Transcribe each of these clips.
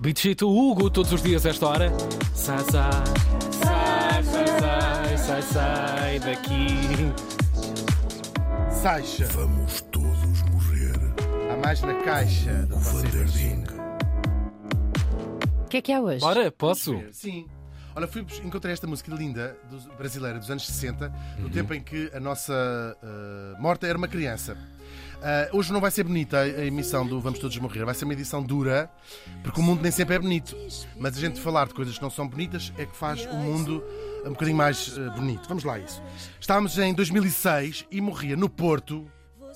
Bichito Hugo, todos os dias a esta hora. Sai, sai, sai, sai, sai, sai, sai daqui. Saixa. Vamos todos morrer. Há mais na caixa do Vanderding. O que é que há hoje? Ora, posso? Sim. Olha, fui, encontrei esta música linda, dos- brasileira, dos anos 60, no tempo em que a nossa ah, morta era uma criança. Ah, hoje não vai ser bonita a, a emissão do Vamos Todos Morrer, vai ser uma edição dura, porque o mundo nem sempre é bonito. Mas a gente falar de coisas que não são bonitas é que faz o mundo um bocadinho mais ah, bonito. Vamos lá, isso. Estávamos em 2006 e morria no Porto.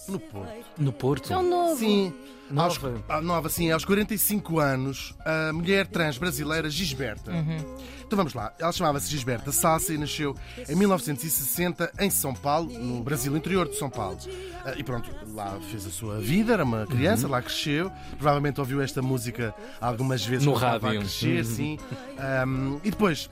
No Porto. No Porto. É um novo. Sim. Aos, Nova. ah, nova, sim, aos 45 anos, a mulher trans brasileira Gisberta. Então vamos lá, ela chamava-se Gisberta Sassa e nasceu em 1960 em São Paulo, no Brasil, interior de São Paulo. Ah, e pronto, lá fez a sua vida, era uma criança, lá cresceu. Provavelmente ouviu esta música algumas vezes No quando estava rádio. a crescer, Uhum. sim. Ahm, e depois.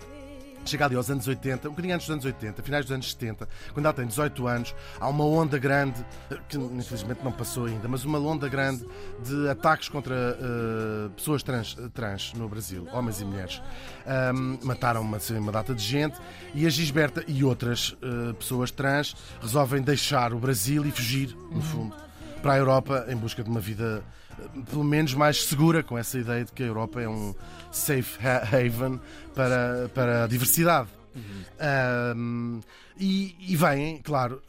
Chega ali aos anos 80, um bocadinho antes dos anos 80, finais dos anos 70, quando ela tem 18 anos, há uma onda grande, eh, que infelizmente não passou ainda, mas uma onda grande de ataques contra eh, pessoas trans, trans no Brasil, homens e mulheres. Ahm, mataram uma, assim, uma data de gente e a Gisberta e outras eh, pessoas trans resolvem deixar o Brasil e fugir, no fundo, para a Europa em busca de uma vida pelo menos mais segura, com essa ideia de que a Europa é um safe ha- haven para, para a diversidade. Ahm, e, e vêm, claro,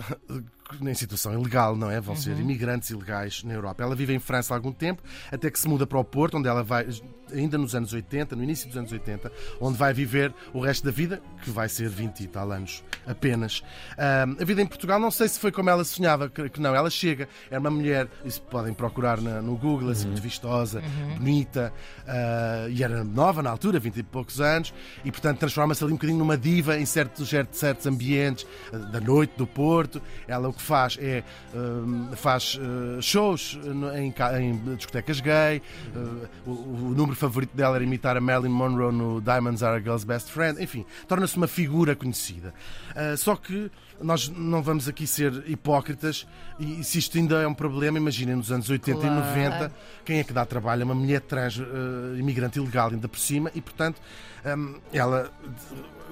em situação ilegal, não é? Vão ser imigrantes ilegais na Europa. Ela vive em França há algum tempo, até que se muda para o Porto, onde ela vai, ainda nos anos 80, no início dos anos 80, onde vai viver o resto da vida, que vai ser 20 e tal anos apenas. A vida em Portugal, não sei se foi como ela sonhava, que, não. Ela chega, é uma mulher, isso podem procurar na- no Google, assim, muito vistosa, bonita, ah, e era nova na altura, 20 e poucos anos, e portanto transforma-se ali um bocadinho numa diva em certos, certos, certos ambientes ah, da noite, do Porto. Ela o que faz é ah, faz ah, shows em, em discotecas gay. ah, o, o número favorito dela era imitar a Marilyn Monroe no Diamonds Are a Girl's Best Friend. Enfim, torna-se uma figura conhecida. Ah, só que nós não vamos aqui ser hipócritas e, se isto ainda é um problema, imaginem nos anos 80 Claro. e 90 quem é que dá trabalho a uma mulher trans eh, imigrante ilegal ainda por cima e portanto hum, ela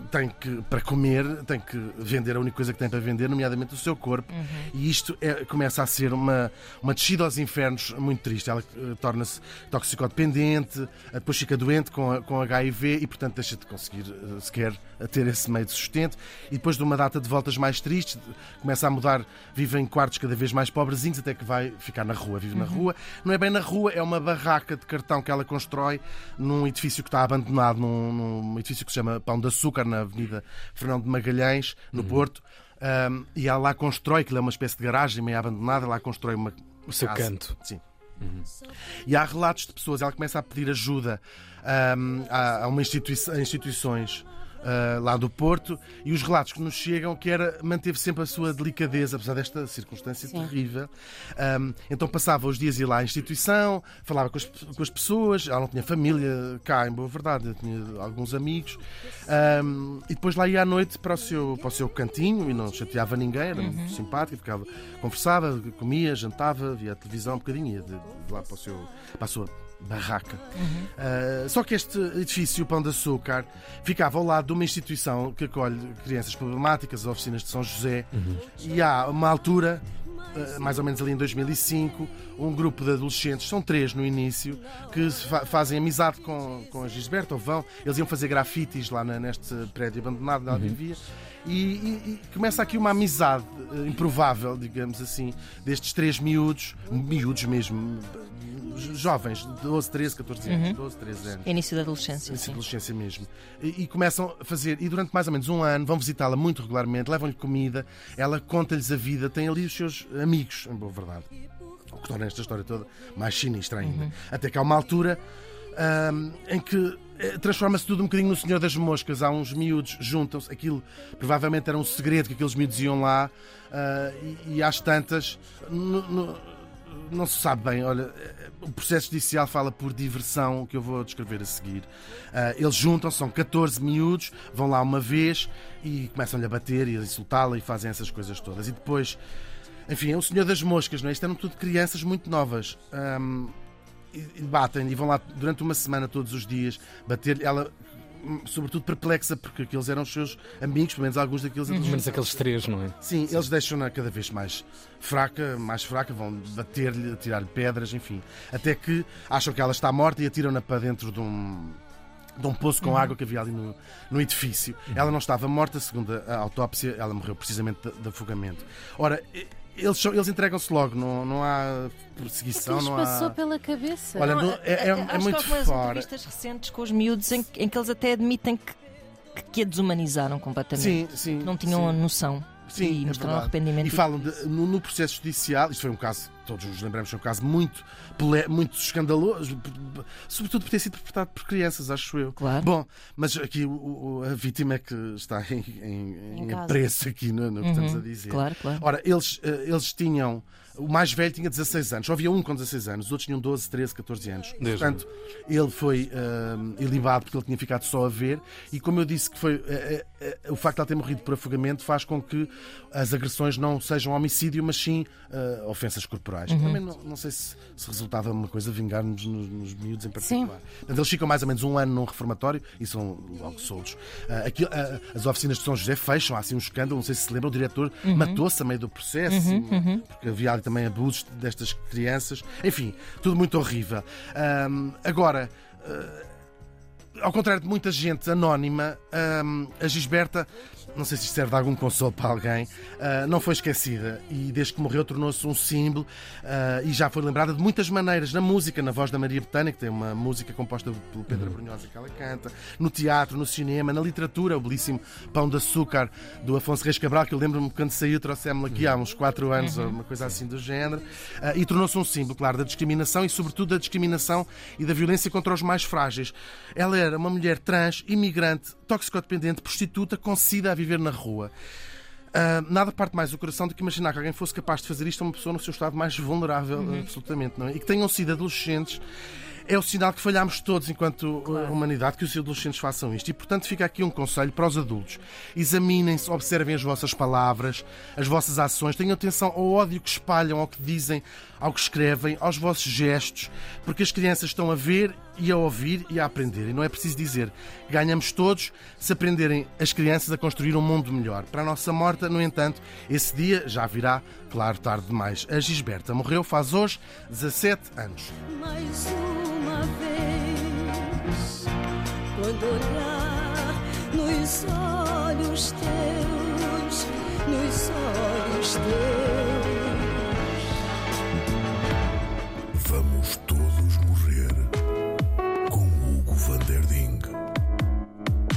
tem que para comer tem que vender a única coisa que tem para vender nomeadamente o seu corpo e isto é- começa a ser uma uma descida aos infernos muito triste. Ela eh, torna-se toxicodependente eh, depois fica doente com, a- com HIV e portanto deixa de conseguir eh, sequer ter esse meio de sustento. E depois de uma data de voltas mais tristes começa a mudar vive em quartos cada vez mais pobrezinhos até que vai ficar na rua vive na rua. Não é bem na rua é uma barraca de cartão que ela constrói num edifício que está abandonado num, num edifício que se chama Pão de Açúcar na Avenida Fernão de Magalhães no Porto Um, e ela lá constrói, que é uma espécie de garagem meio abandonada, lá constrói uma O seu casa. canto. Sim. E há relatos de pessoas, ela começa a pedir ajuda ahm, a, a uma institui a instituições ah, lá do Porto e os relatos que nos chegam que era manteve sempre a sua delicadeza, apesar desta circunstância terrível. Ahm, então passava os dias a ir lá à instituição, falava com as, com as pessoas, ela não tinha família cá, em boa verdade, tinha alguns amigos, Ahm, e depois lá ia à noite para o seu, para o seu cantinho e não chateava ninguém, era muito simpática, ficava, conversava, comia, jantava, via a televisão um bocadinho, ia de, de lá para, o seu, para a sua barraca. Ah, só que este edifício, o Pão de Açúcar, ficava ao lado de uma instituição que acolhe crianças problemáticas, as oficinas de São José, e há uma altura. Ah, Mais ou menos ali em 2005, um grupo de adolescentes, são três no início, que fa- fazem amizade com, com a Gisberta, ou vão, eles iam fazer grafites lá na- neste prédio abandonado onde ela vivia, e, e- e começa aqui uma amizade eh, improvável, digamos assim, destes três miúdos, miúdos mesmo, jovens, de 12, 13, 14 anos, 12, 13 anos. Início da adolescência. Início Sim. adolescência mesmo. E, e começam a fazer, e durante mais ou menos um ano vão visitá-la muito regularmente, levam-lhe comida, ela conta-lhes a vida, tem ali os seus amigos, em boa verdade. O que torna esta história toda mais sinistra ainda. Até que há uma altura ahm, em que eh, transforma-se tudo um bocadinho no Senhor das Moscas. Há uns miúdos, juntam-se, aquilo provavelmente era um segredo que aqueles miúdos iam lá, ah, e, e às tantas. no- no- não se sabe bem, olha, eh, o processo judicial fala por diversão, que eu vou descrever a seguir. Ah, eles juntam, são 14 miúdos, vão lá uma vez e começam-lhe a bater e a insultá-la e fazem essas coisas todas. E depois, enfim, é o Senhor das Moscas, não é? Isto eram tudo crianças muito novas. Ahm, e, batem e vão lá durante uma semana todos os dias bater ela sobretudo perplexa porque aqueles eram os seus amigos, pelo menos alguns daqueles Pelo adolescentes. menos aqueles três, não é? Sim, eles deixam-na cada vez mais fraca, mais fraca, vão bater-lhe, tirar-lhe pedras, enfim. Até que acham que ela está morta e atiram-na para dentro de um, de um poço com água que havia ali no, no edifício. Ela não estava morta, segundo a autópsia, ela morreu precisamente de, de afogamento. Ora, eles, eles entregam-se logo, não, não há perseguição, lhes não passou há. pela cabeça? Olha, Não, não- é, é- é muito fora. entrevistas recentes com os miúdos em, que- em que eles até admitem que, que, que a desumanizaram completamente. Sim, sim. Não tinham a sim. noção. Sim, e é mostraram verdade. arrependimento. E falam de- no, no processo judicial, isto foi um caso, todos nos lembramos, foi um caso muito, muito escandaloso, sobretudo por ter sido interpretado por crianças, acho eu. Claro. Bom, mas aqui o- o- a vítima é que está em, em, Em apreço aqui no, no que Uhum, estamos a dizer. Claro, claro. Ora, eles, eh, eles tinham. O mais velho tinha 16 anos, só havia um com 16 anos, os outros tinham 12, 13, 14 anos. Desde- Portanto, ele foi eh, ilibado porque ele tinha ficado só a ver, e como eu disse que foi eh, eh, o facto de ele ter morrido por afogamento faz com que as agressões não sejam homicídio, mas sim ofensas corporais. Também não, não sei se, se resultava uma coisa vingar-nos nos, nos miúdos em particular. Portanto, eles ficam mais ou menos um ano num reformatório e são logo soltos. Ah, aquilo- ah, as oficinas de São José fecham, há assim um escândalo, não sei se se lembra, o diretor matou-se a meio do processo, porque havia ali também abusos destas crianças. Enfim, tudo muito horrível. Ahm, agora. ah, ao contrário de muita gente anónima, ahm, a Gisberta, não sei se isto serve de algum consolo para alguém, ah, não foi esquecida. E desde que morreu tornou-se um símbolo ah, e já foi lembrada de muitas maneiras, na música, na voz da Maria Betânia, que tem uma música composta pelo Pedro Brunhosa que ela canta, no teatro, no cinema, na literatura, o belíssimo Pão de Açúcar do Afonso Reis Cabral, que eu lembro-me quando saiu, trouxemos-lo aqui há uns 4 anos, ou uma coisa assim do género, ah, e tornou-se um símbolo, claro, da discriminação e, sobretudo, da discriminação e da violência contra os mais frágeis. Ela era uma mulher trans, imigrante, toxicodependente, prostituta, com sida a viver na rua. Ah, nada parte mais o coração do que imaginar que alguém fosse capaz de fazer isto a uma pessoa no seu estado mais vulnerável, absolutamente, não é? E que tenham sido adolescentes. É o sinal que falhámos todos enquanto uh, humanidade que os adolescentes façam isto. E, portanto, fica aqui um conselho para os adultos. Examinem-se, observem as vossas palavras, as vossas ações, tenham atenção ao ódio que espalham, ao que dizem, ao que escrevem, aos vossos gestos, porque as crianças estão a ver e a ouvir e a aprender. E não é preciso dizer. Ganhamos todos se aprenderem as crianças a construir um mundo melhor. Para a nossa morta, no entanto, esse dia já virá, claro, tarde demais. A Gisberta morreu faz hoje 17 anos. Vez. Quando olhar nos olhos teus, nos olhos teus.